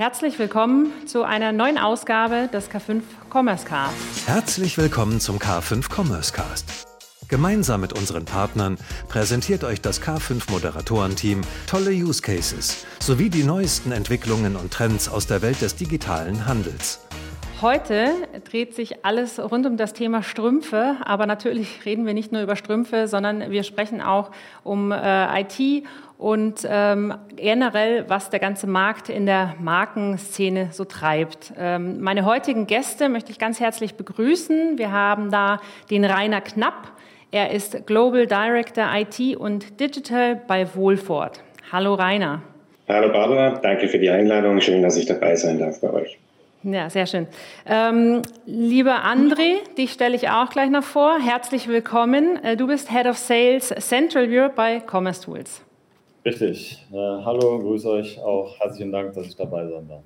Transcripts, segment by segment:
Herzlich willkommen zu einer neuen Ausgabe des K5 Commerce Cast. Herzlich willkommen zum K5 Commerce Cast. Gemeinsam mit unseren Partnern präsentiert euch das K5 Moderatorenteam tolle Use Cases sowie die neuesten Entwicklungen und Trends aus der Welt des digitalen Handels. Heute dreht sich alles rund um das Thema Strümpfe, aber natürlich reden wir nicht nur über Strümpfe, sondern wir sprechen auch um äh, IT und ähm, generell, was der ganze Markt in der Markenszene so treibt. Ähm, meine heutigen Gäste möchte ich ganz herzlich begrüßen. Wir haben da den Rainer Knapp. Er ist Global Director IT und Digital bei Wohlfort. Hallo Rainer. Hallo Barbara, danke für die Einladung. Schön, dass ich dabei sein darf bei euch. Ja, sehr schön. Ähm, lieber André, dich stelle ich auch gleich noch vor. Herzlich willkommen. Äh, du bist Head of Sales Central Europe bei Commerce Tools. Richtig. Äh, hallo, grüße euch auch. Herzlichen Dank, dass ich dabei sein darf.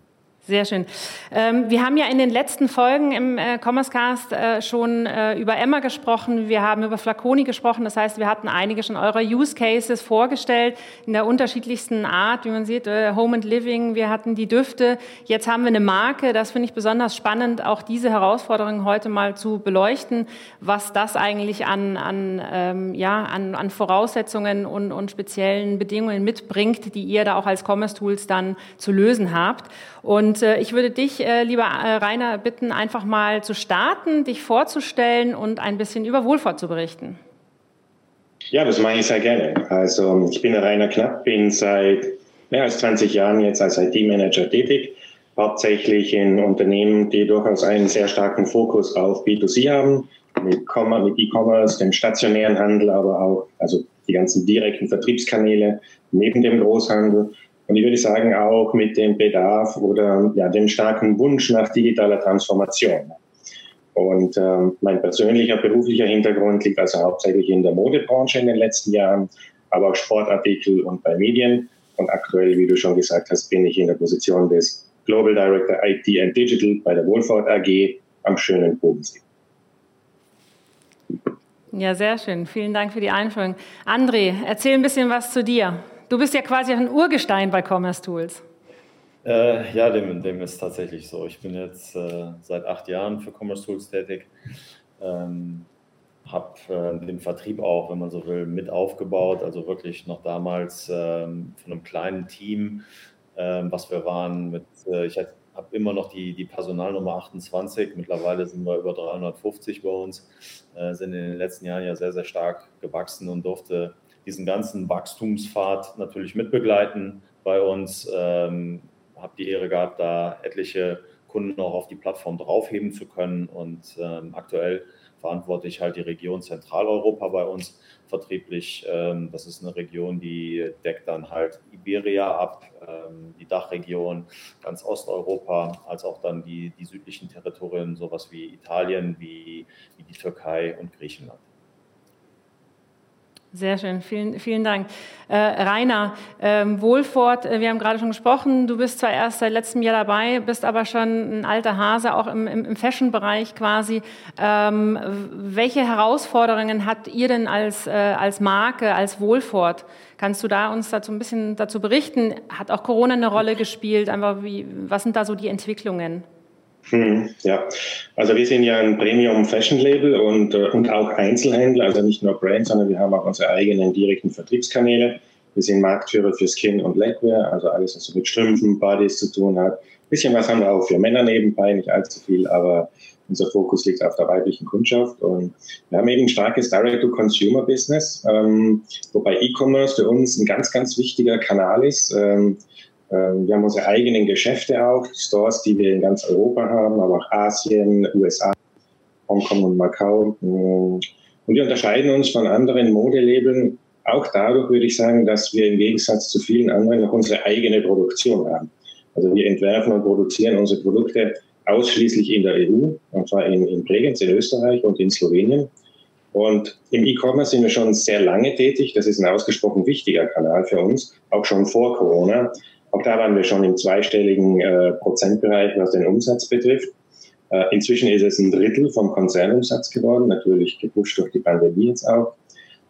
Sehr schön. Ähm, wir haben ja in den letzten Folgen im äh, Commerce Cast äh, schon äh, über Emma gesprochen. Wir haben über Flaconi gesprochen. Das heißt, wir hatten einige schon eurer Use Cases vorgestellt in der unterschiedlichsten Art, wie man sieht, äh, Home and Living. Wir hatten die Düfte. Jetzt haben wir eine Marke. Das finde ich besonders spannend, auch diese Herausforderungen heute mal zu beleuchten, was das eigentlich an, an, ähm, ja, an, an Voraussetzungen und, und speziellen Bedingungen mitbringt, die ihr da auch als Commerce Tools dann zu lösen habt. Und äh, ich würde dich, äh, lieber äh, Rainer, bitten, einfach mal zu starten, dich vorzustellen und ein bisschen über Wohlfahrt zu berichten. Ja, das mache ich sehr gerne. Also ich bin der Rainer Knapp, bin seit mehr als 20 Jahren jetzt als IT-Manager tätig, hauptsächlich in Unternehmen, die durchaus einen sehr starken Fokus auf B2C haben, mit E-Commerce, dem stationären Handel, aber auch also die ganzen direkten Vertriebskanäle neben dem Großhandel und ich würde sagen, auch mit dem Bedarf oder ja, dem starken Wunsch nach digitaler Transformation. Und ähm, mein persönlicher beruflicher Hintergrund liegt also hauptsächlich in der Modebranche in den letzten Jahren, aber auch Sportartikel und bei Medien. Und aktuell, wie du schon gesagt hast, bin ich in der Position des Global Director IT and Digital bei der Wohlfahrt AG am schönen Bodensee. Ja, sehr schön. Vielen Dank für die Einführung. André, erzähl ein bisschen was zu dir. Du bist ja quasi ein Urgestein bei Commerce Tools. Äh, ja, dem, dem ist tatsächlich so. Ich bin jetzt äh, seit acht Jahren für Commerce Tools tätig. Ähm, habe äh, den Vertrieb auch, wenn man so will, mit aufgebaut. Also wirklich noch damals ähm, von einem kleinen Team, ähm, was wir waren. Mit, äh, ich habe immer noch die, die Personalnummer 28. Mittlerweile sind wir über 350 bei uns. Äh, sind in den letzten Jahren ja sehr, sehr stark gewachsen und durfte diesen ganzen Wachstumspfad natürlich mitbegleiten bei uns. Ähm, habe die Ehre gehabt, da etliche Kunden auch auf die Plattform draufheben zu können. Und ähm, aktuell verantworte ich halt die Region Zentraleuropa bei uns vertrieblich. Ähm, das ist eine Region, die deckt dann halt Iberia ab, ähm, die Dachregion, ganz Osteuropa, als auch dann die, die südlichen Territorien, sowas wie Italien, wie, wie die Türkei und Griechenland. Sehr schön, vielen, vielen Dank. Äh, Rainer, ähm, Wohlfort, äh, wir haben gerade schon gesprochen, du bist zwar erst seit letztem Jahr dabei, bist aber schon ein alter Hase, auch im, im, im Fashion-Bereich quasi. Ähm, welche Herausforderungen habt ihr denn als, äh, als Marke, als Wohlfort? Kannst du da uns dazu ein bisschen dazu berichten? Hat auch Corona eine Rolle gespielt? Einfach wie, was sind da so die Entwicklungen? Hm, ja, also wir sind ja ein Premium Fashion Label und, äh, und auch Einzelhändler, also nicht nur Brand, sondern wir haben auch unsere eigenen direkten Vertriebskanäle. Wir sind Marktführer für Skin und Legwear, also alles, was mit Strümpfen, Bodies zu tun hat. Ein bisschen was haben wir auch für Männer nebenbei, nicht allzu viel, aber unser Fokus liegt auf der weiblichen Kundschaft und wir haben eben ein starkes Direct-to-Consumer-Business, ähm, wobei E-Commerce für uns ein ganz, ganz wichtiger Kanal ist. Ähm, wir haben unsere eigenen Geschäfte auch, Stores, die wir in ganz Europa haben, aber auch Asien, USA, Hongkong und Macau. Mm. Und wir unterscheiden uns von anderen Modelabeln auch dadurch, würde ich sagen, dass wir im Gegensatz zu vielen anderen noch unsere eigene Produktion haben. Also wir entwerfen und produzieren unsere Produkte ausschließlich in der EU, und zwar in, in Bregenz in Österreich und in Slowenien. Und im E-Commerce sind wir schon sehr lange tätig. Das ist ein ausgesprochen wichtiger Kanal für uns, auch schon vor Corona. Auch da waren wir schon im zweistelligen äh, Prozentbereich, was den Umsatz betrifft. Äh, inzwischen ist es ein Drittel vom Konzernumsatz geworden, natürlich gepusht durch die Pandemie jetzt auch.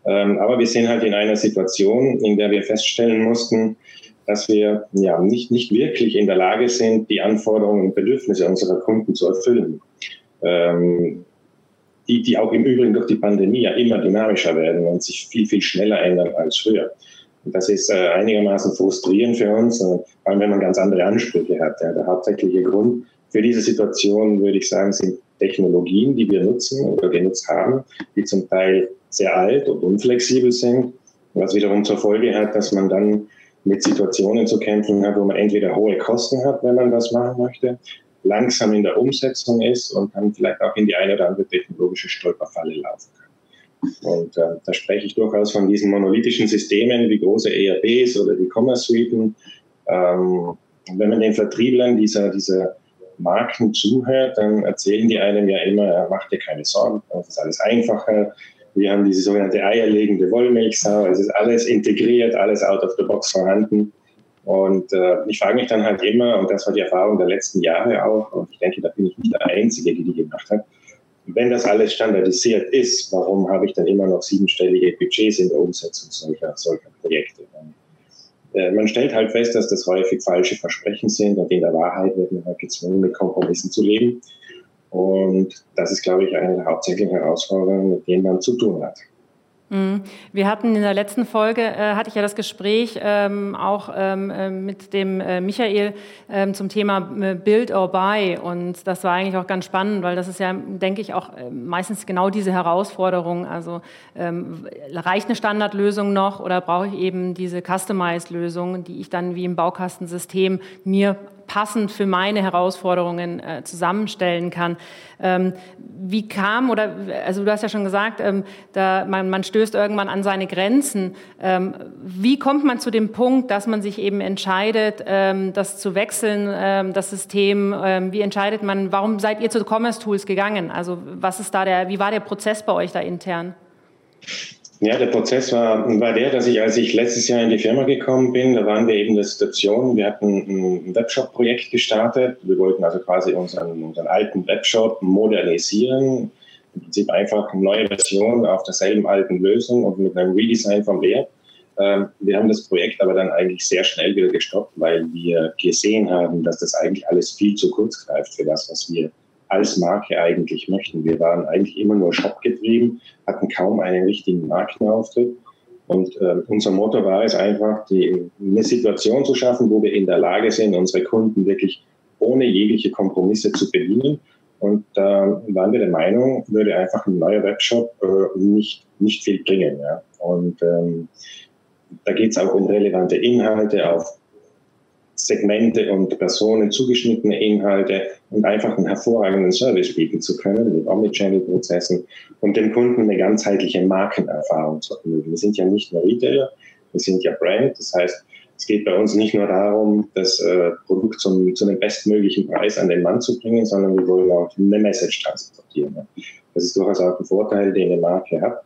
Ähm, aber wir sind halt in einer Situation, in der wir feststellen mussten, dass wir ja nicht, nicht wirklich in der Lage sind, die Anforderungen und Bedürfnisse unserer Kunden zu erfüllen. Ähm, die, die auch im Übrigen durch die Pandemie ja immer dynamischer werden und sich viel, viel schneller ändern als früher. Das ist äh, einigermaßen frustrierend für uns, äh, vor allem wenn man ganz andere Ansprüche hat. Ja. Der hauptsächliche Grund für diese Situation, würde ich sagen, sind Technologien, die wir nutzen oder genutzt haben, die zum Teil sehr alt und unflexibel sind, was wiederum zur Folge hat, dass man dann mit Situationen zu kämpfen hat, wo man entweder hohe Kosten hat, wenn man das machen möchte, langsam in der Umsetzung ist und dann vielleicht auch in die eine oder andere technologische Stolperfalle laufen kann. Und äh, da spreche ich durchaus von diesen monolithischen Systemen wie große ERPs oder die Commerce Suiten. Ähm, wenn man den Vertrieblern dieser, dieser Marken zuhört, dann erzählen die einem ja immer, mach dir keine Sorgen, das ist alles einfacher. Wir haben diese sogenannte eierlegende Wollmilchsau, es ist alles integriert, alles out of the box vorhanden. Und äh, ich frage mich dann halt immer, und das war die Erfahrung der letzten Jahre auch, und ich denke, da bin ich nicht der Einzige, die die gemacht hat, wenn das alles standardisiert ist, warum habe ich dann immer noch siebenstellige Budgets in der Umsetzung solcher, solcher Projekte? Äh, man stellt halt fest, dass das häufig falsche Versprechen sind und in der Wahrheit wird man halt gezwungen, mit Kompromissen zu leben. Und das ist, glaube ich, eine der hauptsächlichen Herausforderungen, mit denen man zu tun hat. Mhm. Wir hatten in der letzten Folge, äh, hatte ich ja das Gespräch ähm, auch ähm, äh, mit dem äh, Michael ähm, zum Thema äh, Build or Buy und das war eigentlich auch ganz spannend, weil das ist ja, denke ich, auch äh, meistens genau diese Herausforderung. Also ähm, reicht eine Standardlösung noch oder brauche ich eben diese Customized-Lösung, die ich dann wie im Baukastensystem mir passend für meine Herausforderungen äh, zusammenstellen kann. Ähm, wie kam, oder also du hast ja schon gesagt, ähm, da man, man stößt irgendwann an seine Grenzen. Ähm, wie kommt man zu dem Punkt, dass man sich eben entscheidet, ähm, das zu wechseln, ähm, das System? Ähm, wie entscheidet man, warum seid ihr zu Commerce Tools gegangen? Also was ist da der, wie war der Prozess bei euch da intern? Ja, der Prozess war, war der, dass ich, als ich letztes Jahr in die Firma gekommen bin, da waren wir eben in der Situation, wir hatten ein Webshop-Projekt gestartet. Wir wollten also quasi unseren, unseren alten Webshop modernisieren. Im Prinzip einfach eine neue Version auf derselben alten Lösung und mit einem Redesign vom Wert. Ähm, wir haben das Projekt aber dann eigentlich sehr schnell wieder gestoppt, weil wir gesehen haben, dass das eigentlich alles viel zu kurz greift für das, was wir als Marke eigentlich möchten. Wir waren eigentlich immer nur Shop getrieben, hatten kaum einen richtigen Markenauftritt. Und äh, unser Motto war es einfach, die, eine Situation zu schaffen, wo wir in der Lage sind, unsere Kunden wirklich ohne jegliche Kompromisse zu bedienen. Und da äh, waren wir der Meinung, würde einfach ein neuer Webshop äh, nicht, nicht viel bringen. Ja. Und ähm, da geht es auch um relevante Inhalte auf Segmente und Personen zugeschnittene Inhalte und einfach einen hervorragenden Service bieten zu können mit Omnichannel-Prozessen und dem Kunden eine ganzheitliche Markenerfahrung zu ermöglichen. Wir sind ja nicht nur Retailer, wir sind ja Brand. Das heißt, es geht bei uns nicht nur darum, das äh, Produkt zum, zu einem bestmöglichen Preis an den Mann zu bringen, sondern wir wollen auch eine Message transportieren. Das ist durchaus auch ein Vorteil, den eine Marke hat.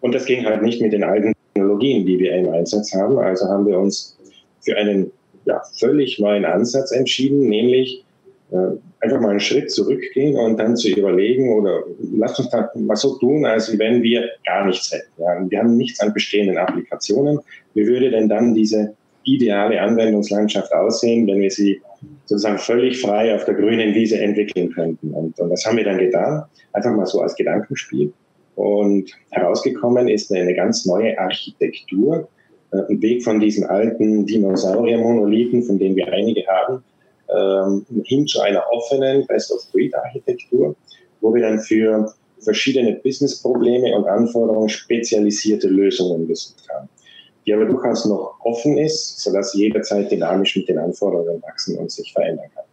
Und das ging halt nicht mit den alten Technologien, die wir im Einsatz haben. Also haben wir uns für einen ja, völlig neuen Ansatz entschieden, nämlich äh, einfach mal einen Schritt zurückgehen und dann zu überlegen oder lass uns da mal so tun, als wenn wir gar nichts hätten. Ja. Wir haben nichts an bestehenden Applikationen. Wie würde denn dann diese ideale Anwendungslandschaft aussehen, wenn wir sie sozusagen völlig frei auf der grünen Wiese entwickeln könnten? Und, und das haben wir dann getan, einfach mal so als Gedankenspiel. Und herausgekommen ist eine ganz neue Architektur, äh, ein Weg von diesen alten Dinosaurier-Monolithen, von denen wir einige haben, ähm, hin zu einer offenen Best-of-Breed-Architektur, wo wir dann für verschiedene Business-Probleme und Anforderungen spezialisierte Lösungen gesucht haben, die aber durchaus noch offen ist, sodass jederzeit dynamisch mit den Anforderungen wachsen und sich verändern kann.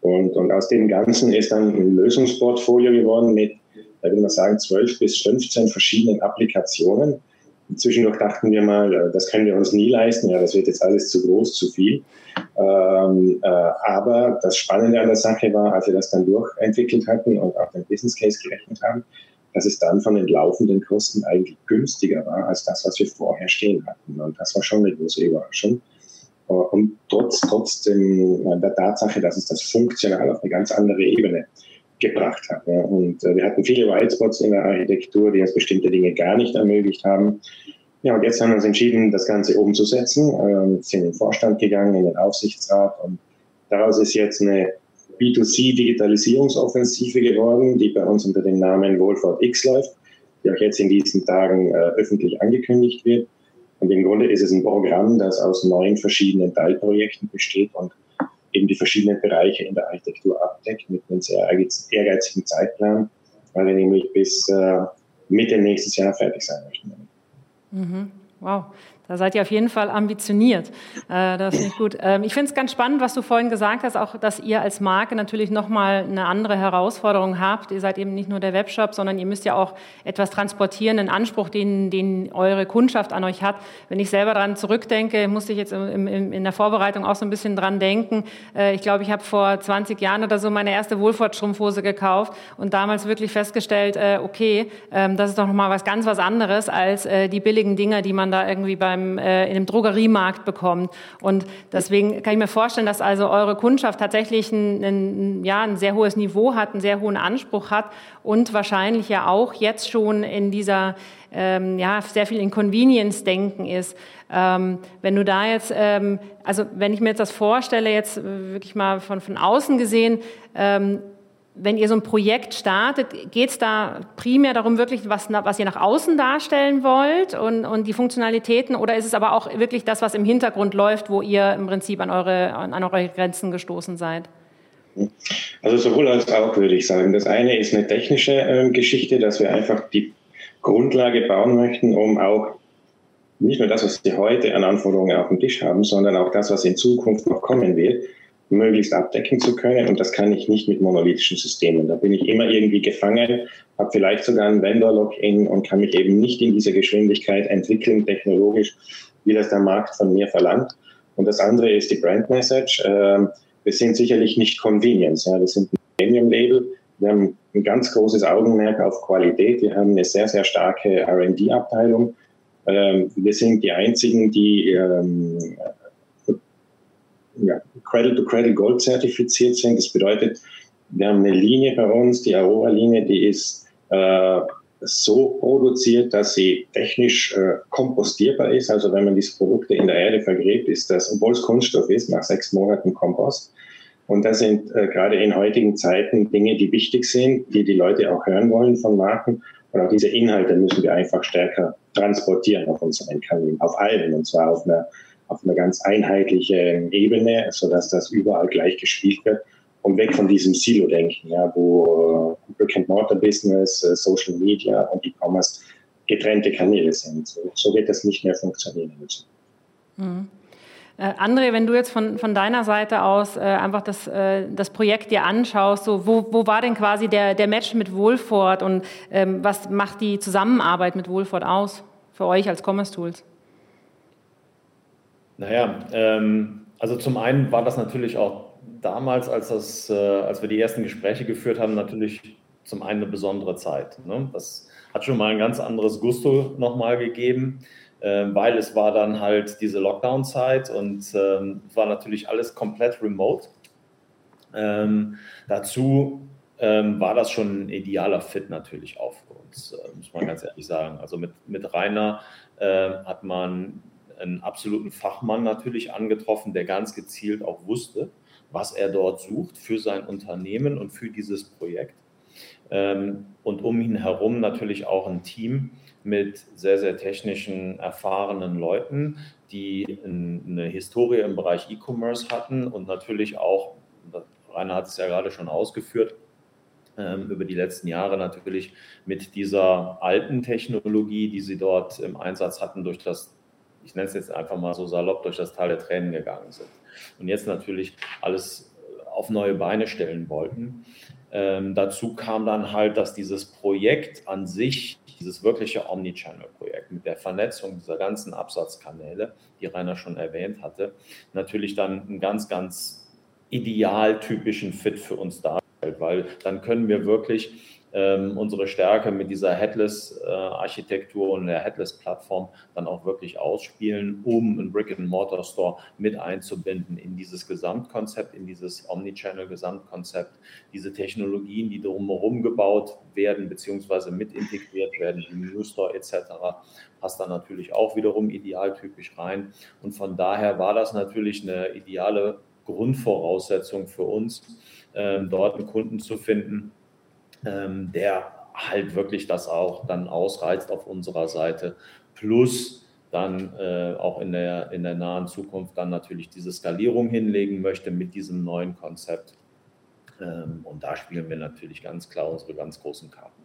Und, und aus dem Ganzen ist dann ein Lösungsportfolio geworden mit, da würde man sagen, 12 bis 15 verschiedenen Applikationen, Zwischendurch dachten wir mal, äh, das können wir uns nie leisten, ja, das wird jetzt alles zu groß, zu viel. Ähm, äh, aber das Spannende an der Sache war, als wir das dann durchentwickelt hatten und auch den Business Case gerechnet haben, dass es dann von den laufenden Kosten eigentlich günstiger war als das, was wir vorher stehen hatten. Und das war schon eine große Überraschung. Äh, und trotz, trotzdem äh, der Tatsache, dass es das funktional auf eine ganz andere Ebene gebracht hat. Und äh, wir hatten viele Whitespots in der Architektur, die uns bestimmte Dinge gar nicht ermöglicht haben. Ja, und jetzt haben wir uns entschieden, das Ganze umzusetzen, ähm, sind in den Vorstand gegangen, in den Aufsichtsrat und daraus ist jetzt eine B2C-Digitalisierungsoffensive geworden, die bei uns unter dem Namen Wohlfahrt X läuft, die auch jetzt in diesen Tagen äh, öffentlich angekündigt wird. Und im Grunde ist es ein Programm, das aus neun verschiedenen Teilprojekten besteht und eben die verschiedenen Bereiche in der Architektur abdeckt mit einem sehr ehrgeizigen Zeitplan, weil wir nämlich bis äh, Mitte nächstes Jahr fertig sein möchten. Mhm. Wow, da seid ihr auf jeden Fall ambitioniert. Äh, das finde ich gut. Ähm, ich finde es ganz spannend, was du vorhin gesagt hast, auch, dass ihr als Marke natürlich nochmal eine andere Herausforderung habt. Ihr seid eben nicht nur der Webshop, sondern ihr müsst ja auch etwas transportieren, einen Anspruch, den, den eure Kundschaft an euch hat. Wenn ich selber daran zurückdenke, musste ich jetzt im, im, in der Vorbereitung auch so ein bisschen dran denken. Äh, ich glaube, ich habe vor 20 Jahren oder so meine erste Wohlfahrtsstrumpfhose gekauft und damals wirklich festgestellt, äh, okay, ähm, das ist doch nochmal was ganz was anderes als die billigen Dinger, die man da irgendwie beim beim, äh, in einem Drogeriemarkt bekommt. Und deswegen kann ich mir vorstellen, dass also eure Kundschaft tatsächlich ein, ein, ja, ein sehr hohes Niveau hat, einen sehr hohen Anspruch hat und wahrscheinlich ja auch jetzt schon in dieser ähm, ja, sehr viel in Convenience denken ist. Ähm, wenn du da jetzt, ähm, also wenn ich mir jetzt das vorstelle, jetzt wirklich mal von, von außen gesehen, ähm, wenn ihr so ein Projekt startet, geht es da primär darum, wirklich, was, was ihr nach außen darstellen wollt und, und die Funktionalitäten? Oder ist es aber auch wirklich das, was im Hintergrund läuft, wo ihr im Prinzip an eure, an eure Grenzen gestoßen seid? Also sowohl als auch, würde ich sagen. Das eine ist eine technische äh, Geschichte, dass wir einfach die Grundlage bauen möchten, um auch nicht nur das, was wir heute an Anforderungen auf dem Tisch haben, sondern auch das, was in Zukunft noch kommen wird, möglichst abdecken zu können. Und das kann ich nicht mit monolithischen Systemen. Da bin ich immer irgendwie gefangen, habe vielleicht sogar ein Vendor-Login und kann mich eben nicht in dieser Geschwindigkeit entwickeln, technologisch, wie das der Markt von mir verlangt. Und das andere ist die Brand Message. Ähm, wir sind sicherlich nicht Convenience. Wir sind ein Premium-Label. Wir haben ein ganz großes Augenmerk auf Qualität. Wir haben eine sehr, sehr starke R&D-Abteilung. Ähm, wir sind die einzigen, die ähm, ja, Cradle-to-Cradle Gold zertifiziert sind. Das bedeutet, wir haben eine Linie bei uns, die Aurora-Linie, die ist äh, so produziert, dass sie technisch äh, kompostierbar ist. Also wenn man diese Produkte in der Erde vergräbt, ist das, obwohl es Kunststoff ist, nach sechs Monaten Kompost. Und das sind äh, gerade in heutigen Zeiten Dinge, die wichtig sind, die die Leute auch hören wollen von Marken. Und auch diese Inhalte müssen wir einfach stärker transportieren auf unseren Kanälen, auf allen, und zwar auf einer auf einer ganz einheitlichen Ebene, sodass das überall gleich gespielt wird und weg von diesem Silo-Denken, ja, wo äh, Brick-and-Mortar-Business, äh, Social Media und E-Commerce getrennte Kanäle sind. So, so, wird das nicht mehr funktionieren müssen. Mhm. Äh, André, wenn du jetzt von, von deiner Seite aus äh, einfach das, äh, das Projekt dir anschaust, so, wo, wo war denn quasi der, der Match mit Wohlfort und ähm, was macht die Zusammenarbeit mit Wohlfort aus für euch als Commerce Tools? Naja, ähm, also zum einen war das natürlich auch damals, als, das, äh, als wir die ersten Gespräche geführt haben, natürlich zum einen eine besondere Zeit. Ne? Das hat schon mal ein ganz anderes Gusto nochmal gegeben, äh, weil es war dann halt diese Lockdown-Zeit und ähm, war natürlich alles komplett remote. Ähm, dazu ähm, war das schon ein idealer Fit natürlich auch für uns, äh, muss man ganz ehrlich sagen. Also mit, mit Rainer äh, hat man einen absoluten Fachmann natürlich angetroffen, der ganz gezielt auch wusste, was er dort sucht für sein Unternehmen und für dieses Projekt. Ähm, und um ihn herum natürlich auch ein Team mit sehr, sehr technischen, erfahrenen Leuten, die eine Historie im Bereich E-Commerce hatten und natürlich auch, Rainer hat es ja gerade schon ausgeführt, ähm, über die letzten Jahre natürlich mit dieser alten Technologie, die sie dort im Einsatz hatten, durch das ich nenne es jetzt einfach mal so salopp, durch das Tal der Tränen gegangen sind. Und jetzt natürlich alles auf neue Beine stellen wollten. Ähm, dazu kam dann halt, dass dieses Projekt an sich, dieses wirkliche Omnichannel-Projekt mit der Vernetzung dieser ganzen Absatzkanäle, die Rainer schon erwähnt hatte, natürlich dann einen ganz, ganz idealtypischen Fit für uns darstellt, weil dann können wir wirklich ähm, unsere Stärke mit dieser Headless-Architektur und der Headless-Plattform dann auch wirklich ausspielen, um einen Brick-and-Mortar-Store mit einzubinden in dieses Gesamtkonzept, in dieses Omnichannel-Gesamtkonzept, diese Technologien, die drumherum gebaut werden, beziehungsweise mit integriert werden, im New Store etc., passt dann natürlich auch wiederum idealtypisch rein. Und von daher war das natürlich eine ideale Grundvoraussetzung für uns, ähm, dort einen Kunden zu finden, ähm, der halt wirklich das auch dann ausreizt auf unserer Seite. Plus dann äh, auch in der, in der nahen Zukunft dann natürlich diese Skalierung hinlegen möchte mit diesem neuen Konzept. Ähm, und da spielen wir natürlich ganz klar unsere ganz großen Karten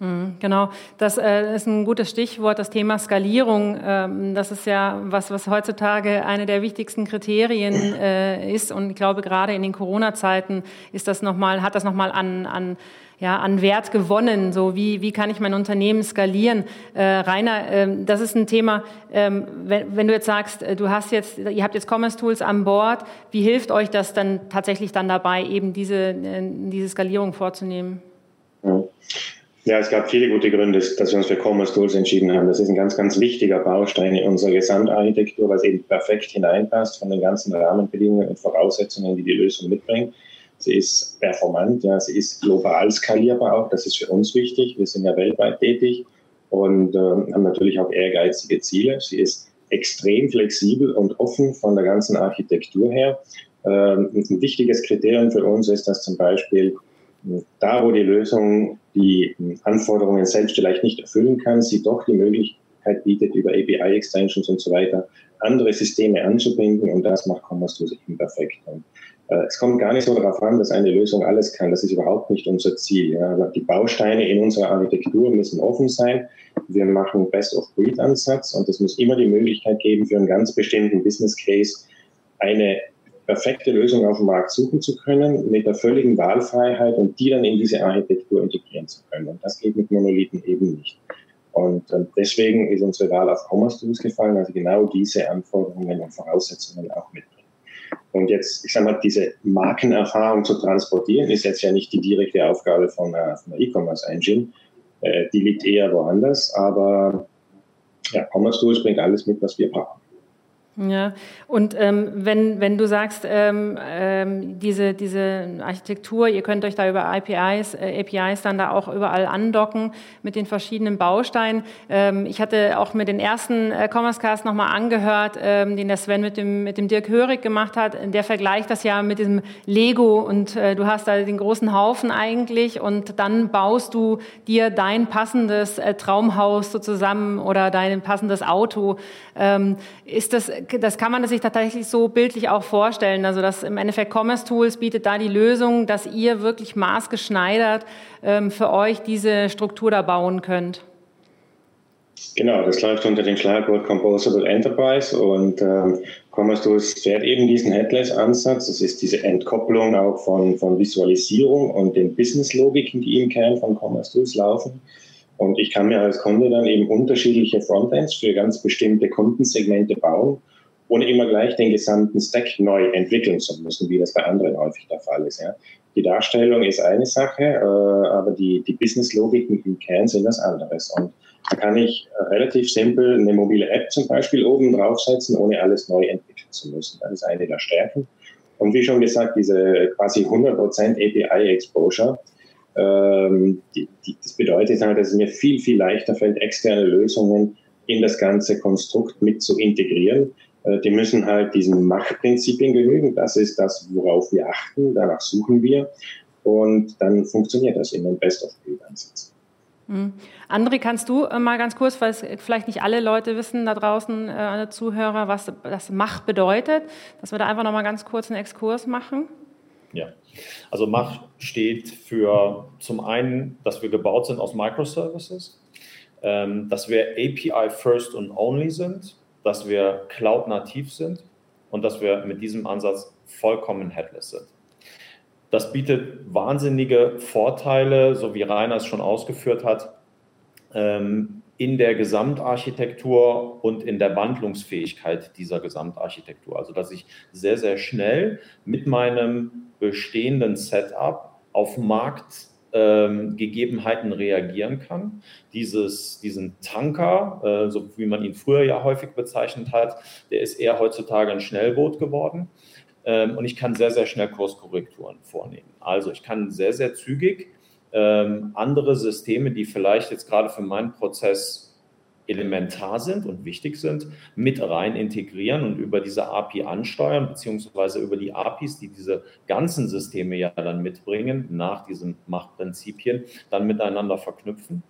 genau, das äh, ist ein gutes Stichwort, das Thema Skalierung. Ähm, das ist ja was, was heutzutage eine der wichtigsten Kriterien äh, ist. Und ich glaube, gerade in den Corona-Zeiten ist das noch mal, hat das nochmal an, an ja, an Wert gewonnen. So wie, wie kann ich mein Unternehmen skalieren? Äh, Rainer, äh, das ist ein Thema, ähm, wenn, du jetzt sagst, du hast jetzt, ihr habt jetzt Commerce Tools an Bord, wie hilft euch das dann tatsächlich dann dabei, eben diese, diese Skalierung vorzunehmen? Ja, es gab viele gute Gründe, dass wir uns für Commerce Tools entschieden haben. Das ist ein ganz, ganz wichtiger Baustein in unserer Gesamtarchitektur, weil es eben perfekt hineinpasst von den ganzen Rahmenbedingungen und Voraussetzungen, die die Lösung mitbringt. Sie ist performant, ja, sie ist global skalierbar auch. Das ist für uns wichtig. Wir sind ja weltweit tätig und äh, haben natürlich auch ehrgeizige Ziele. Sie ist extrem flexibel und offen von der ganzen Architektur her. Ähm, ein wichtiges Kriterium für uns ist, dass zum Beispiel da, wo die Lösung die Anforderungen selbst vielleicht nicht erfüllen kann, sie doch die Möglichkeit bietet, über API-Extensions und so weiter andere Systeme anzubinden und das macht Commerce Tools eben perfekt. Und äh, es kommt gar nicht so darauf an, dass eine Lösung alles kann. Das ist überhaupt nicht unser Ziel. Ja. Die Bausteine in unserer Architektur müssen offen sein. Wir machen Best-of-Breed-Ansatz und es muss immer die Möglichkeit geben, für einen ganz bestimmten Business Case eine perfekte Lösung auf dem Markt suchen zu können, mit der völligen Wahlfreiheit und die dann in diese Architektur integrieren zu können. Und das geht mit Monolithen eben nicht. Und deswegen ist unsere Wahl auf Commerce Tools gefallen, also genau diese Anforderungen und Voraussetzungen auch mitbringen. Und jetzt, ich sage mal, diese Markenerfahrung zu transportieren, ist jetzt ja nicht die direkte Aufgabe von einer, E-Commerce Engine. Äh, die liegt eher woanders, aber ja, Commerce Tools bringt alles mit, was wir brauchen. Ja, und ähm, wenn, wenn du sagst, ähm, ähm, diese, diese Architektur, ihr könnt euch da über APIs, äh, APIs dann da auch überall andocken mit den verschiedenen Bausteinen. Ähm, ich hatte auch mit den ersten äh, Commerce Cast nochmal angehört, ähm, den der Sven mit dem, mit dem Dirk Hörig gemacht hat. Der vergleicht das ja mit diesem Lego und äh, du hast da den großen Haufen eigentlich und dann baust du dir dein passendes äh, Traumhaus so zusammen oder dein passendes Auto. Ähm, ist das das kann man sich tatsächlich so bildlich auch vorstellen. Also das im Endeffekt Commerce Tools bietet da die Lösung, dass ihr wirklich maßgeschneidert ähm, für euch diese Struktur da bauen könnt. Genau, das läuft unter dem Schlagwort Composable Enterprise und ähm, Commerce Tools fährt eben diesen Headless-Ansatz. Das ist diese Entkopplung auch von, von Visualisierung und den Business-Logiken, die im Kern von Commerce Tools laufen. Und ich kann mir als Kunde dann eben unterschiedliche Frontends für ganz bestimmte Kundensegmente bauen ohne immer gleich den gesamten Stack neu entwickeln zu müssen, wie das bei anderen häufig der Fall ist. Ja. Die Darstellung ist eine Sache, äh, aber die, die Business-Logiken im Kern sind was anderes. Und da kann ich relativ simpel eine mobile App zum Beispiel oben draufsetzen, ohne alles neu entwickeln zu müssen. Das ist eine der Stärken. Und wie schon gesagt, diese quasi 100% API-Exposure, ähm, die, die, das bedeutet halt, dass es mir viel, viel leichter fällt, externe Lösungen in das ganze Konstrukt mit zu integrieren, die müssen halt diesen Machtprinzipien genügen. Das ist das, worauf wir achten. Danach suchen wir. Und dann funktioniert das in einem Best-of-Breed-Ansatz. Mhm. André, kannst du äh, mal ganz kurz, weil es vielleicht nicht alle Leute wissen da draußen, äh, alle Zuhörer, was das Mach bedeutet, dass wir da einfach noch mal ganz kurz einen Exkurs machen? Ja, also Mach steht für zum einen, dass wir gebaut sind aus Microservices, ähm, dass wir API First und Only sind dass wir cloud-nativ sind und dass wir mit diesem Ansatz vollkommen headless sind. Das bietet wahnsinnige Vorteile, so wie Rainer es schon ausgeführt hat, ähm, in der Gesamtarchitektur und in der Wandlungsfähigkeit dieser Gesamtarchitektur. Also dass ich sehr, sehr schnell mit meinem bestehenden Setup auf Markt ähm, Gegebenheiten reagieren kann. Dieses, diesen Tanker, äh, so wie man ihn früher ja häufig bezeichnet hat, der ist eher heutzutage ein Schnellboot geworden. Ähm, und ich kann sehr, sehr schnell Kurskorrekturen vornehmen. Also ich kann sehr, sehr zügig ähm, andere Systeme, die vielleicht jetzt gerade für meinen Prozess elementar sind und wichtig sind, mit rein integrieren und über diese API ansteuern, beziehungsweise über die APIs, die diese ganzen Systeme ja dann mitbringen, nach diesen Machtprinzipien, dann miteinander verknüpfen.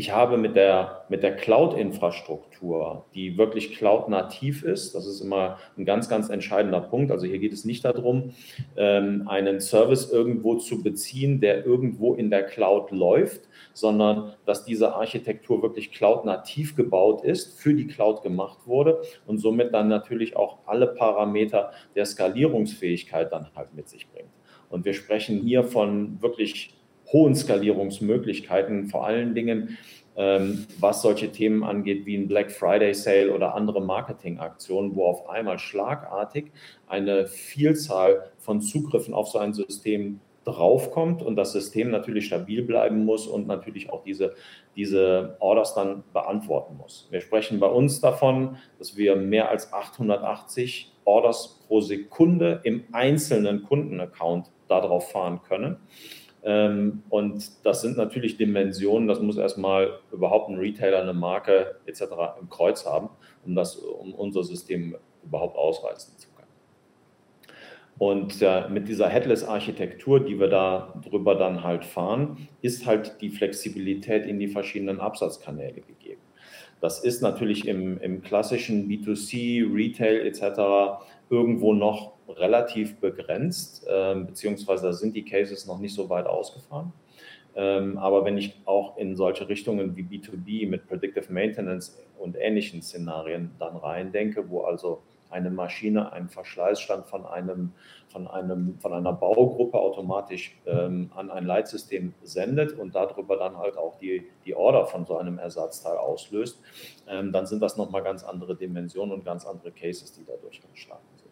Ich habe mit der, mit der Cloud-Infrastruktur, die wirklich cloud-nativ ist, das ist immer ein ganz, ganz entscheidender Punkt. Also hier geht es nicht darum, ähm, einen Service irgendwo zu beziehen, der irgendwo in der Cloud läuft, sondern dass diese Architektur wirklich cloud-nativ gebaut ist, für die Cloud gemacht wurde und somit dann natürlich auch alle Parameter der Skalierungsfähigkeit dann halt mit sich bringt. Und wir sprechen hier von wirklich hohen Skalierungsmöglichkeiten, vor allen Dingen ähm, was solche Themen angeht wie ein Black Friday Sale oder andere Marketingaktionen, wo auf einmal schlagartig eine Vielzahl von Zugriffen auf so ein System draufkommt und das System natürlich stabil bleiben muss und natürlich auch diese, diese Orders dann beantworten muss. Wir sprechen bei uns davon, dass wir mehr als 880 Orders pro Sekunde im einzelnen Kundenaccount darauf fahren können. Ähm, und das sind natürlich Dimensionen, das muss erstmal überhaupt ein Retailer, eine Marke etc. im Kreuz haben, um, das, um unser System überhaupt ausreizen zu können. Und mit dieser Headless-Architektur, die wir da drüber dann halt fahren, ist halt die Flexibilität in die verschiedenen Absatzkanäle gegeben. Das ist natürlich im, im klassischen B2C, Retail etc. irgendwo noch relativ begrenzt, äh, beziehungsweise sind die Cases noch nicht so weit ausgefahren. Ähm, aber wenn ich auch in solche Richtungen wie B2B mit Predictive Maintenance und ähnlichen Szenarien dann rein denke, wo also eine Maschine einen Verschleißstand von, einem, von, einem, von einer Baugruppe automatisch ähm, an ein Leitsystem sendet und darüber dann halt auch die, die Order von so einem Ersatzteil auslöst, ähm, dann sind das nochmal ganz andere Dimensionen und ganz andere Cases, die dadurch entstanden sind.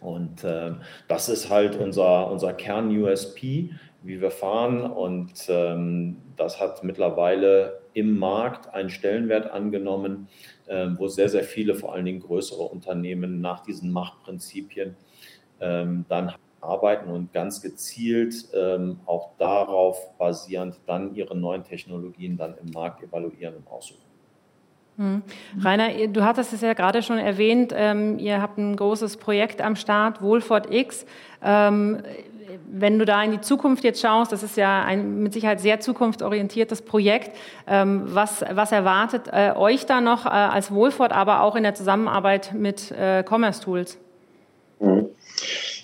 Und äh, das ist halt unser, unser Kern-USP, wie wir fahren. Und ähm, das hat mittlerweile im Markt einen Stellenwert angenommen, äh, wo sehr, sehr viele, vor allen Dingen größere Unternehmen nach diesen Machtprinzipien ähm, dann arbeiten und ganz gezielt ähm, auch darauf basierend dann ihre neuen Technologien dann im Markt evaluieren und aussuchen. Hm. Rainer, du hattest es ja gerade schon erwähnt, ähm, ihr habt ein großes Projekt am Start, Wohlfahrt X. Ähm, wenn du da in die Zukunft jetzt schaust, das ist ja ein mit Sicherheit sehr zukunftsorientiertes Projekt. Ähm, was, was erwartet äh, euch da noch äh, als Wohlfahrt, aber auch in der Zusammenarbeit mit äh, Commerce Tools?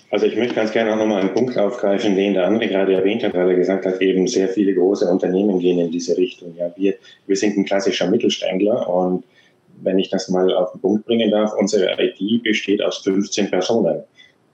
Also ich möchte ganz gerne auch nochmal einen Punkt aufgreifen, den der andere gerade erwähnt hat, weil er gesagt hat, eben sehr viele große Unternehmen gehen in diese Richtung. Ja, wir, wir sind ein klassischer Mittelständler und wenn ich das mal auf den Punkt bringen darf, unsere IT besteht aus 15 Personen.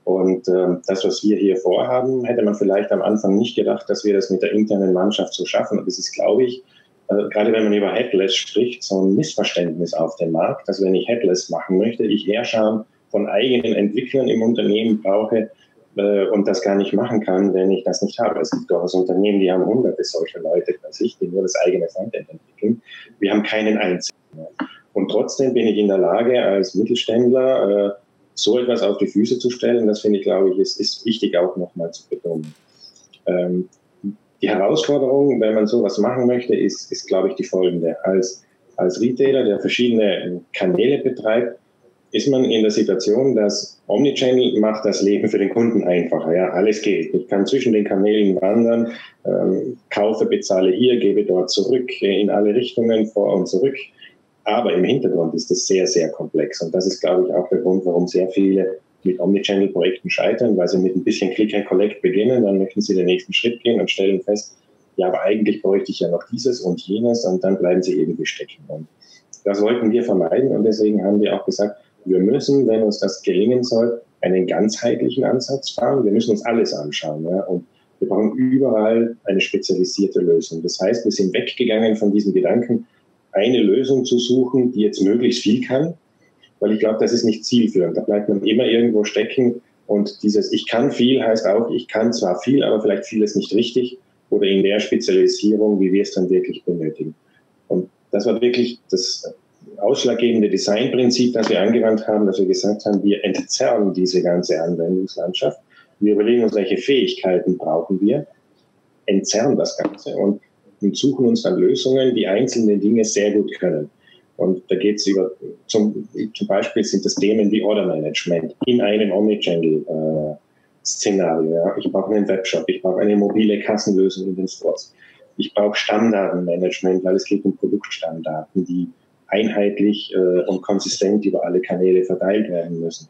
Und ähm, das, was wir hier vorhaben, hätte man vielleicht am Anfang nicht gedacht, dass wir das mit der internen Mannschaft so schaffen. Und das ist, glaube ich, äh, gerade wenn man über Headless spricht, so ein Missverständnis auf dem Markt, dass wenn ich Headless machen möchte, ich Heerscharen von eigenen Entwicklern im Unternehmen brauche äh, und das gar nicht machen kann, wenn ich das nicht habe. Es gibt durchaus Unternehmen, die haben hunderte solcher Leute bei sich, die nur das eigene Frontend entwickeln. Wir haben keinen einzigen. Und trotzdem bin ich in der Lage, als Mittelständler äh, so etwas auf die Füße zu stellen. Das finde ich, glaube ich, ist, ist wichtig auch nochmal zu betonen. Ähm, die Herausforderung, wenn man sowas machen möchte, ist, ist glaube ich, die folgende. Als, als Retailer, der verschiedene Kanäle betreibt, ist man in der Situation, dass Omnichannel macht das Leben für den Kunden einfacher. Ja, alles geht. Ich kann zwischen den Kanälen wandern, ähm, kaufe, bezahle hier, gebe dort zurück, in alle Richtungen, vor und zurück. Aber im Hintergrund ist das sehr, sehr komplex. Und das ist, glaube ich, auch der Grund, warum sehr viele mit Omnichannel-Projekten scheitern, weil sie mit ein bisschen Click and Collect beginnen, dann möchten sie den nächsten Schritt gehen und stellen fest, ja, aber eigentlich bräuchte ich ja noch dieses und jenes und dann bleiben sie irgendwie stecken. Und das wollten wir vermeiden und deswegen haben wir auch gesagt, wir müssen, wenn uns das gelingen soll, einen ganzheitlichen Ansatz fahren. Wir müssen uns alles anschauen. Ja? Und wir brauchen überall eine spezialisierte Lösung. Das heißt, wir sind weggegangen von diesem Gedanken, eine Lösung zu suchen, die jetzt möglichst viel kann, weil ich glaube, das ist nicht zielführend. Da bleibt man immer irgendwo stecken. Und dieses Ich kann viel heißt auch, ich kann zwar viel, aber vielleicht vieles nicht richtig. oder in der Spezialisierung, wie wir es dann wirklich benötigen. Und das war wirklich das ausschlaggebende Designprinzip, das wir angewandt haben, dass wir gesagt haben, wir entzerren diese ganze Anwendungslandschaft. Wir überlegen uns, welche Fähigkeiten brauchen wir, entzerren das Ganze und, und suchen uns dann Lösungen, die einzelne Dinge sehr gut können. Und da geht es über, zum, zum Beispiel sind das Themen wie Order Management in einem Omnichannel-Szenario. Äh, ja. Ich brauche einen Webshop, ich brauche eine mobile Kassenlösung in den Stores. Ich brauche Stammdatenmanagement, weil es geht um Produktstammdaten, die einheitlich äh, und konsistent über alle Kanäle verteilt werden müssen.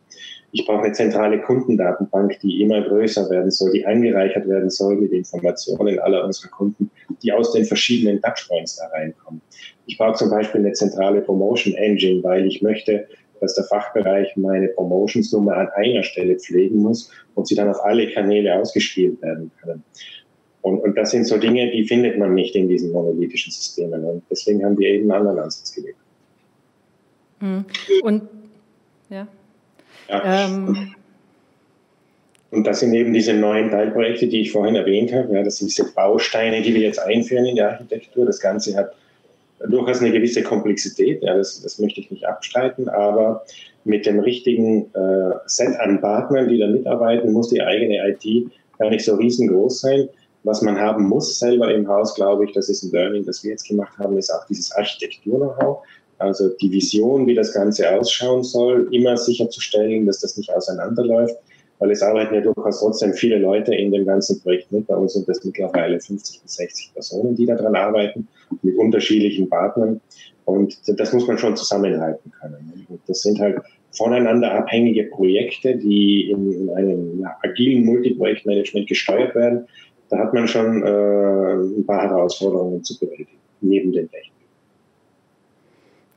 Ich brauche eine zentrale Kundendatenbank, die immer größer werden soll, die angereichert werden soll mit Informationen aller unserer Kunden, die aus den verschiedenen Touchpoints da reinkommen. Ich brauche zum Beispiel eine zentrale Promotion Engine, weil ich möchte, dass der Fachbereich meine Promotionsnummer an einer Stelle pflegen muss und sie dann auf alle Kanäle ausgespielt werden können. Und, und das sind so Dinge, die findet man nicht in diesen monolithischen Systemen. Und deswegen haben wir eben einen anderen Ansatz gewählt. Hm. Und ja. ja. Ähm. Und das sind eben diese neuen Teilprojekte, die ich vorhin erwähnt habe. Ja, das sind diese Bausteine, die wir jetzt einführen in der Architektur. Das Ganze hat durchaus eine gewisse Komplexität. Ja, das, das möchte ich nicht abstreiten. Aber mit dem richtigen äh, Set an Partnern, die da mitarbeiten, muss die eigene IT gar nicht so riesengroß sein. Was man haben muss selber im Haus, glaube ich, das ist ein Learning, das wir jetzt gemacht haben, ist auch dieses Architektur-Know-how. Also die Vision, wie das Ganze ausschauen soll, immer sicherzustellen, dass das nicht auseinanderläuft, weil es arbeiten ja durchaus trotzdem viele Leute in dem ganzen Projekt mit. Bei uns sind das mittlerweile 50 bis 60 Personen, die daran arbeiten, mit unterschiedlichen Partnern. Und das muss man schon zusammenhalten können. Und das sind halt voneinander abhängige Projekte, die in, in einem ja, agilen Multiprojektmanagement gesteuert werden. Da hat man schon äh, ein paar Herausforderungen zu bewältigen, neben den Techniken.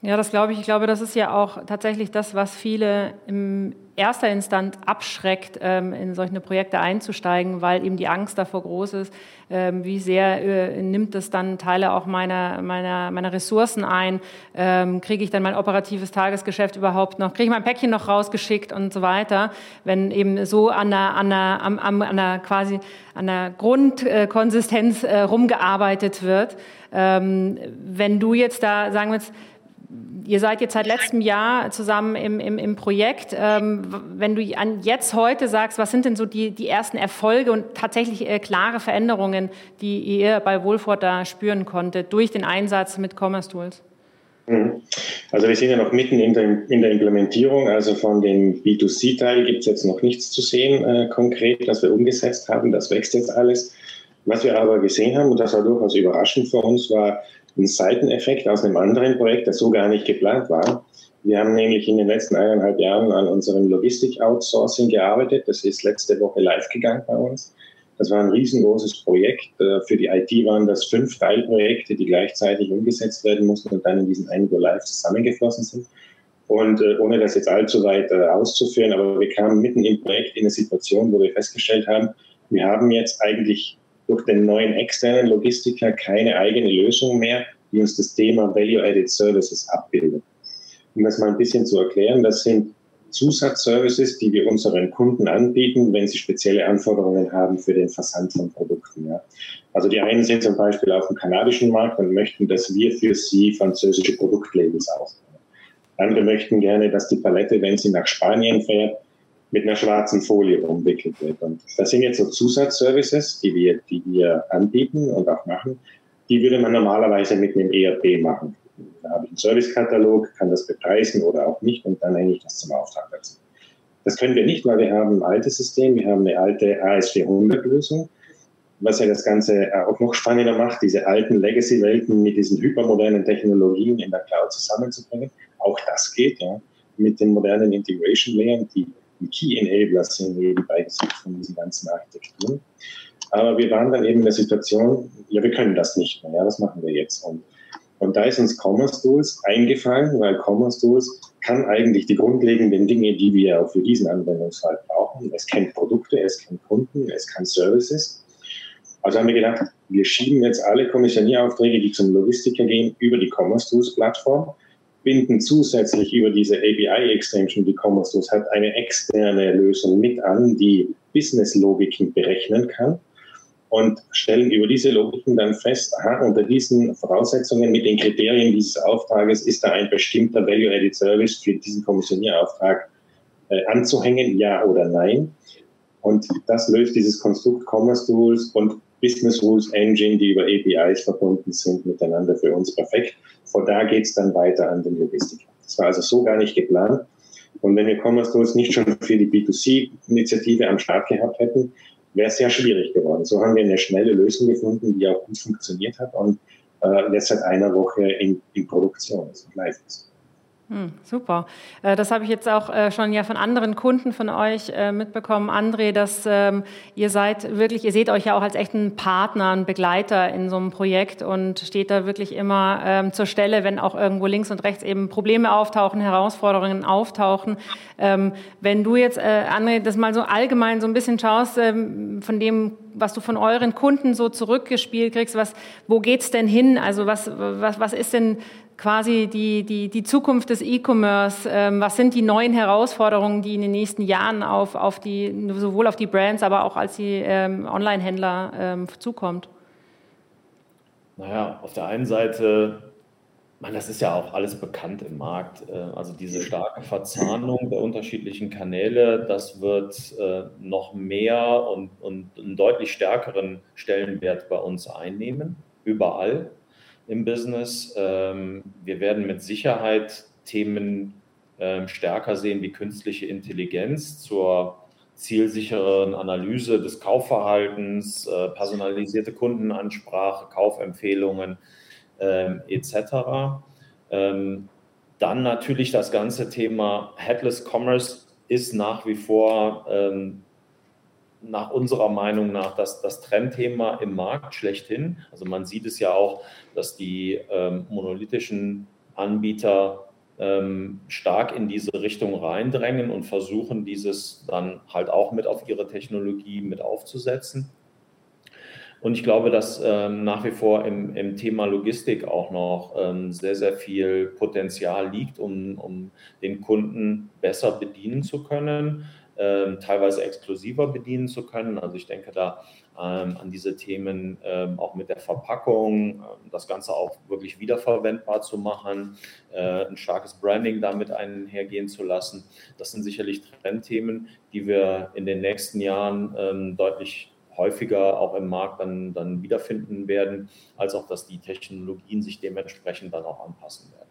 Ja, das glaube ich. Ich glaube, das ist ja auch tatsächlich das, was viele im erster Instanz abschreckt, ähm, in solche Projekte einzusteigen, weil eben die Angst davor groß ist, ähm, wie sehr äh, nimmt es dann Teile auch meiner, meiner, meiner Ressourcen ein, ähm, kriege ich dann mein operatives Tagesgeschäft überhaupt noch, kriege ich mein Päckchen noch rausgeschickt und so weiter, wenn eben so an der, an der, an, an der quasi an der Grundkonsistenz äh, rumgearbeitet wird. Wenn du jetzt da, sagen wir jetzt, Ihr seid jetzt seit letztem Jahr zusammen im, im, im Projekt. Ähm, wenn du an jetzt heute sagst, was sind denn so die, die ersten Erfolge und tatsächlich äh, klare Veränderungen, die ihr bei Wohlfahrt da spüren konntet durch den Einsatz mit Commerce Tools? Mhm. Also wir sind ja noch mitten in der, in der Implementierung. Also von dem B2C-Teil gibt es jetzt noch nichts zu sehen äh, konkret, das wir umgesetzt haben. Das wächst jetzt alles. Was wir aber gesehen haben, und das war durchaus überraschend für uns, war, ein Seiteneffekt aus einem anderen Projekt, das so gar nicht geplant war. Wir haben nämlich in den letzten eineinhalb Jahren an unserem Logistik-Outsourcing gearbeitet. Das ist letzte Woche live gegangen bei uns. Das war ein riesengroßes Projekt. Äh, für die IT waren das fünf Teilprojekte, die gleichzeitig umgesetzt werden mussten und dann in diesen einen Go Live zusammengeflossen sind. Und äh, ohne das jetzt allzu weit äh, auszuführen, aber wir kamen mitten im Projekt in eine Situation, wo wir festgestellt haben, wir haben jetzt eigentlich durch den neuen externen Logistiker keine eigene Lösung mehr, die uns das Thema Value-Added Services abbildet. Um das mal ein bisschen zu erklären, das sind Zusatzservices, die wir unseren Kunden anbieten, wenn sie spezielle Anforderungen haben für den Versand von Produkten. Ja. Also die einen sind zum Beispiel auf dem kanadischen Markt und möchten, dass wir für sie französische Produktlabels aufbauen. Andere möchten gerne, dass die Palette, wenn sie nach Spanien fährt, mit einer schwarzen Folie umwickelt wird. Und das sind jetzt so Zusatzservices, die wir, die wir anbieten und auch machen. Die würde man normalerweise mit einem ERP machen. Da habe ich einen Servicekatalog, kann das bepreisen oder auch nicht und dann hänge ich das zum Auftrag dazu. Das können wir nicht, weil wir haben ein altes System, wir haben eine alte AS400-Lösung, was ja das Ganze auch noch spannender macht, diese alten Legacy-Welten mit diesen hypermodernen Technologien in der Cloud zusammenzubringen. Auch das geht, ja, mit den modernen Integration-Layern, die die Key Enablers sind nebenbei gesucht von diesen ganzen Architekturen. Aber wir waren dann eben in der Situation, ja, wir können das nicht mehr, ja, was machen wir jetzt? Und, und da ist uns Commerce Tools eingefallen, weil Commerce Tools kann eigentlich die grundlegenden Dinge, die wir auch für diesen Anwendungsfall brauchen. Es kennt Produkte, es kennt Kunden, es kann Services. Also haben wir gedacht, wir schieben jetzt alle Kommissionieraufträge, die zum Logistiker gehen, über die Commerce Tools Plattform binden zusätzlich über diese API-Extension, die Commerce hat, eine externe Lösung mit an, die Business-Logiken berechnen kann. und stellen über diese Logiken dann fest, aha, unter diesen Voraussetzungen mit den Kriterien dieses Auftrages ist da ein bestimmter Value-Added Service für diesen Kommissionierauftrag äh, anzuhängen, ja oder nein. Und das löst dieses Konstrukt Commerce Tools und Business Rules Engine, die über APIs verbunden sind, miteinander für uns perfekt. Von da geht es dann weiter an den Logistiker. Das war also so gar nicht geplant. Und wenn wir Commerce Tools nicht schon für die B2C-Initiative am Start gehabt hätten, wäre es sehr schwierig geworden. So haben wir eine schnelle Lösung gefunden, die auch gut funktioniert hat und äh, jetzt seit einer Woche in, in Produktion ist und live ist. Hm, super. Äh, das habe ich jetzt auch äh, schon ja von anderen Kunden von euch äh, mitbekommen, André, dass ähm, ihr seid wirklich, ihr seht euch ja auch als echten Partner, ein Begleiter in so einem Projekt und steht da wirklich immer ähm, zur Stelle, wenn auch irgendwo links und rechts eben Probleme auftauchen, Herausforderungen auftauchen. Ähm, wenn du jetzt, André, das mal so allgemein so ein bisschen schaust, von dem, was du von euren Kunden so zurückgespielt kriegst, was, wo geht's denn hin? Also was, was, was ist denn quasi die, die, die Zukunft des E-Commerce? Ähm, was sind die neuen Herausforderungen, die in den nächsten Jahren auf, auf die, sowohl auf die Brands, aber auch als die ähm, Online-Händler ähm, zukommt? Naja, auf der einen Seite, man, das ist ja auch alles bekannt im Markt. Äh, also diese starke Verzahnung der unterschiedlichen Kanäle, das wird äh, noch mehr und, und einen deutlich stärkeren Stellenwert bei uns einnehmen, überall im Business. Ähm, wir werden mit Sicherheit Themen ähm, stärker sehen wie künstliche Intelligenz zur zielsicheren Analyse des Kaufverhaltens, äh, personalisierte Kundenansprache, Kaufempfehlungen ähm, etc. dann natürlich das ganze Thema Headless Commerce ist nach wie vor nach unserer Meinung nach das, das Trendthema im Markt schlechthin. Also man sieht es ja auch, dass die ähm, monolithischen Anbieter ähm, stark in diese Richtung reindrängen und versuchen, dieses dann halt auch mit auf ihre Technologie mit aufzusetzen. Und ich glaube, dass ähm, nach wie vor im, im, Thema Logistik auch noch ähm, sehr, sehr viel Potenzial liegt, um, um den Kunden besser bedienen zu können teilweise exklusiver bedienen zu können. Also ich denke da ähm, an diese Themen ähm, auch mit der Verpackung, ähm, das Ganze auch wirklich wiederverwendbar zu machen, äh, ein starkes Branding damit einhergehen zu lassen. Das sind sicherlich Trendthemen, die wir in den nächsten Jahren ähm, deutlich häufiger auch im Markt dann, dann wiederfinden werden, als auch, dass die Technologien sich dementsprechend dann auch anpassen werden.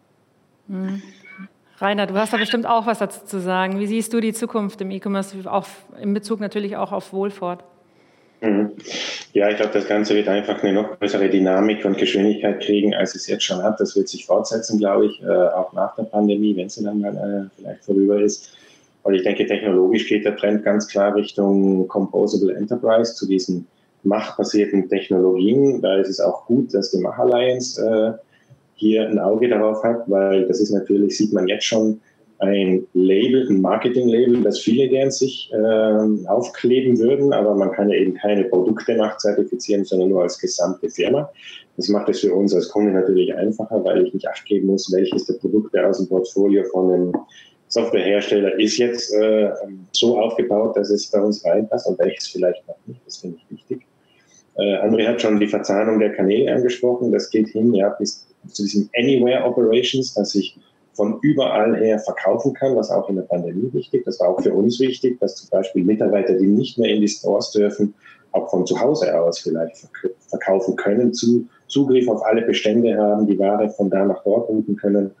Mhm. Rainer, du hast da bestimmt auch was dazu zu sagen. Wie siehst du die Zukunft im E-Commerce, auch in Bezug natürlich auch auf Wohlfahrt? Mhm. Ja, ich glaube, das Ganze wird einfach eine noch größere Dynamik und Geschwindigkeit kriegen, als es jetzt schon hat. Das wird sich fortsetzen, glaube ich, äh, auch nach der Pandemie, wenn sie dann mal äh, vielleicht vorüber ist. Und ich denke, technologisch geht der Trend ganz klar Richtung Composable Enterprise, zu diesen machtbasierten Technologien. Da ist es auch gut, dass die Mach Alliance äh, hier ein Auge darauf hat, weil das ist natürlich, sieht man jetzt schon, ein Label, ein Marketing-Label, das viele gern sich äh, aufkleben würden, aber man kann ja eben keine Produkte nachzertifizieren, sondern nur als gesamte Firma. Das macht es für uns als Kunde natürlich einfacher, weil ich nicht acht geben muss, welches der Produkte aus dem Portfolio von einem Softwarehersteller ist jetzt äh, so aufgebaut, dass es bei uns reinpasst und welches vielleicht noch nicht. Das finde ich wichtig. Äh, André hat schon die Verzahnung der Kanäle angesprochen. Das geht hin ja bis zu diesen Anywhere Operations, dass ich von überall her verkaufen kann, was auch in der Pandemie wichtig. Das war auch für uns wichtig, dass zum Beispiel Mitarbeiter, die nicht mehr in die Stores dürfen, auch von zu Hause aus vielleicht verkaufen können, zu, Zugriff auf alle Bestände haben, die Ware von da nach dort rufen können.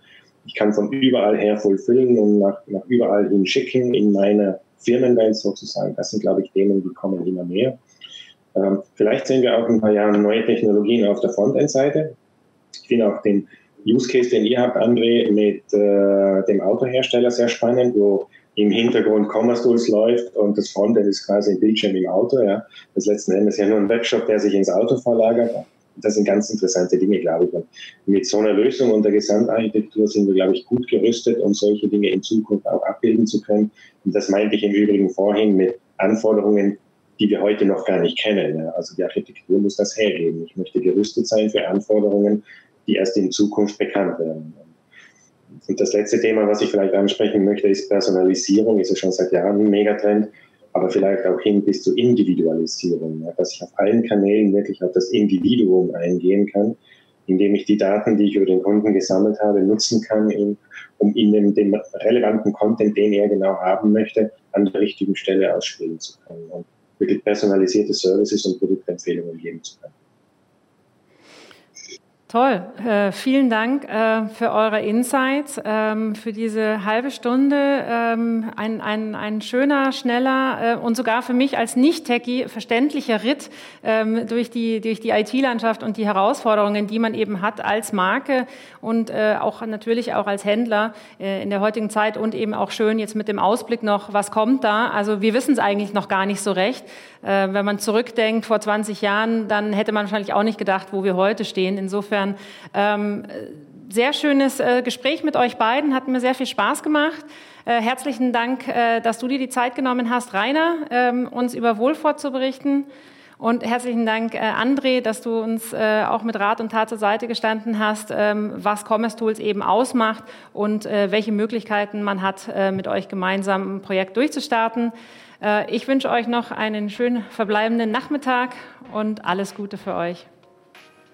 Ich kann von überall her fulfillen und nach, nach überall hin schicken in meiner Firmenwelt sozusagen. Das sind, glaube ich, Themen, die kommen immer mehr. Ähm, vielleicht sehen wir auch in ein paar Jahren neue Technologien auf der Frontend-Seite. Ich finde auch den Use Case, den ihr habt, André, mit äh, dem Autohersteller sehr spannend, wo im Hintergrund Commerce Tools läuft und das Frontend ist quasi ein Bildschirm im Auto. Ja. Das letzten Endes ja nur ein Webshop, der sich ins Auto verlagert. Das sind ganz interessante Dinge, glaube ich. Und mit so einer Lösung und der Gesamtarchitektur sind wir, glaube ich, gut gerüstet, um solche Dinge in Zukunft auch abbilden zu können. Und das meinte ich im Übrigen vorhin mit Anforderungen, die wir heute noch gar nicht kennen. Also die Architektur muss das hergeben. Ich möchte gerüstet sein für Anforderungen, die erst in Zukunft bekannt werden. Und das letzte Thema, was ich vielleicht ansprechen möchte, ist Personalisierung. Ist ja schon seit Jahren ein Megatrend. aber vielleicht auch hin bis zur Individualisierung, ja, dass ich auf allen Kanälen wirklich auf das Individuum eingehen kann, indem ich die Daten, die ich über den Kunden gesammelt habe, nutzen kann, um ihnen den relevanten Content, den er genau haben möchte, an der richtigen Stelle ausspielen zu können und wirklich personalisierte Services und Produktempfehlungen geben zu können. Toll, äh, vielen Dank äh, für eure Insights, ähm, für diese halbe Stunde. Ähm, ein, ein, ein schöner, schneller äh, und sogar für mich als Nicht-Techie verständlicher Ritt ähm, durch die, durch die IT-Landschaft und die Herausforderungen, die man eben hat als Marke und äh, auch natürlich auch als Händler äh, in der heutigen Zeit und eben auch schön jetzt mit dem Ausblick noch, was kommt da. Also wir wissen es eigentlich noch gar nicht so recht. Äh, wenn man zurückdenkt vor 20 Jahren, dann hätte man wahrscheinlich auch nicht gedacht, wo wir heute stehen. Insofern ähm, sehr schönes äh, Gespräch mit euch beiden, hat mir sehr viel Spaß gemacht. Äh, herzlichen Dank, äh, dass du dir die Zeit genommen hast, Rainer, ähm, uns über Wohlfahrt zu berichten. Und herzlichen Dank, äh, André, dass du uns äh, auch mit Rat und Tat zur Seite gestanden hast, ähm, was Commerce Tools eben ausmacht und äh, welche Möglichkeiten man hat, äh, mit euch gemeinsam ein Projekt durchzustarten. Äh, ich wünsche euch noch einen schönen verbleibenden Nachmittag und alles Gute für euch.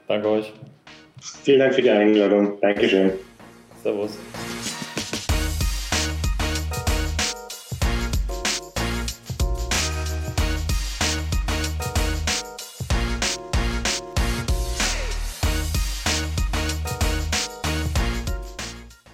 Danke euch. Vielen Dank für die Einladung. Dankeschön. Servus.